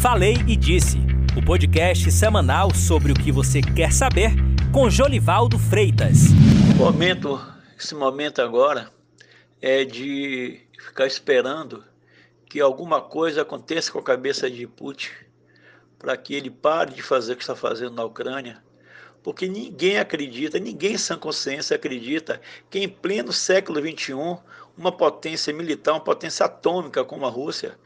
Falei e Disse, o podcast semanal sobre o que você quer saber com Jolivaldo Freitas. O momento, esse momento agora é de ficar esperando que alguma coisa aconteça com a cabeça de Putin para que ele pare de fazer o que está fazendo na Ucrânia. Porque ninguém acredita, ninguém sem consciência acredita que em pleno século XXI, uma potência militar, uma potência atômica como a Rússia,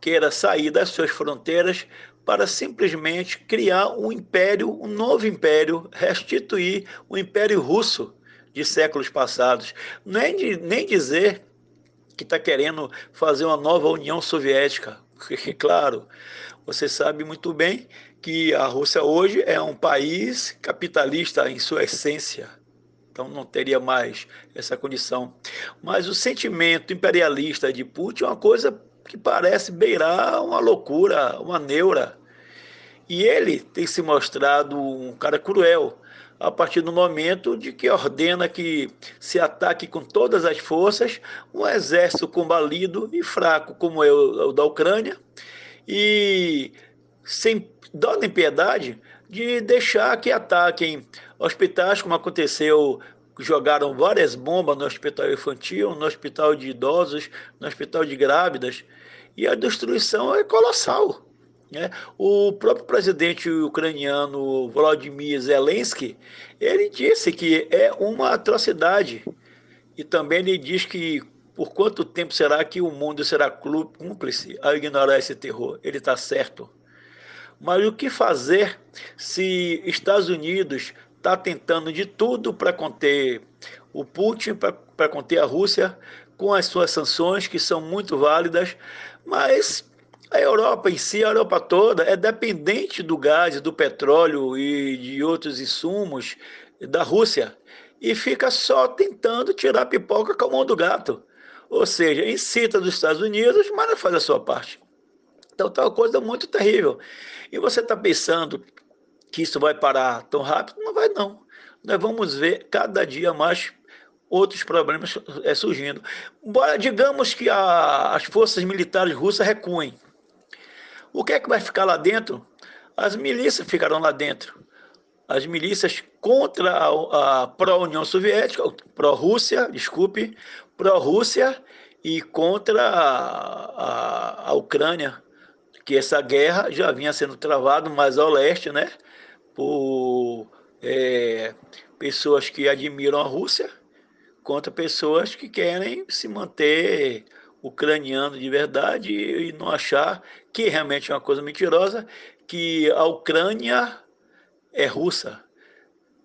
queira sair das suas fronteiras para simplesmente criar um império, um novo império, restituir o império russo de séculos passados. Nem, nem dizer que está querendo fazer uma nova União Soviética. Claro, você sabe muito bem que a Rússia hoje é um país capitalista em sua essência. Então não teria mais essa condição. Mas o sentimento imperialista de Putin é uma coisa que parece beirar uma loucura, uma neura. E ele tem se mostrado um cara cruel a partir do momento de que ordena que se ataque com todas as forças um exército combalido e fraco como é o da Ucrânia e sem dó nem piedade de deixar que ataquem hospitais como aconteceu jogaram várias bombas no hospital infantil, no hospital de idosos, no hospital de grávidas e a destruição é colossal. Né? O próprio presidente ucraniano Volodymyr Zelensky, ele disse que é uma atrocidade. E também ele diz que por quanto tempo será que o mundo será cúmplice a ignorar esse terror? Ele está certo. Mas o que fazer se Estados Unidos está tentando de tudo para conter o Putin, para conter a Rússia, com as suas sanções, que são muito válidas, mas a Europa em si, a Europa toda, é dependente do gás, do petróleo e de outros insumos da Rússia e fica só tentando tirar a pipoca com a mão do gato. Ou seja, incita dos Estados Unidos, mas não faz a sua parte. Então, tá uma coisa muito terrível. E você está pensando que isso vai parar tão rápido? Não vai, não. Nós vamos ver cada dia mais outros problemas é, surgindo. Bora, digamos que a, as forças militares russas recuem. O que é que vai ficar lá dentro? As milícias ficarão lá dentro. As milícias contra a, a pró-União Soviética, pró-Rússia, desculpe, pró-Rússia e contra a, a, Ucrânia, que essa guerra já vinha sendo travada mais ao leste, né? Por é, pessoas que admiram a Rússia contra pessoas que querem se manter ucraniano de verdade e não achar que realmente é uma coisa mentirosa, que a Ucrânia é russa.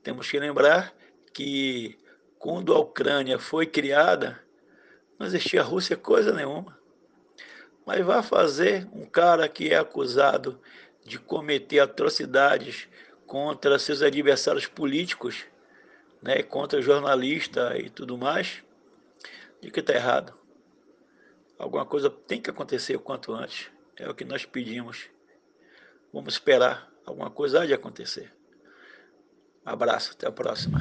Temos que lembrar que quando a Ucrânia foi criada, não existia Rússia coisa nenhuma. Mas vai fazer um cara que é acusado de cometer atrocidades contra seus adversários políticos, né, contra jornalista e tudo mais, de que está errado. Alguma coisa tem que acontecer o quanto antes. É o que nós pedimos. Vamos esperar. Alguma coisa há de acontecer. Abraço, até a próxima.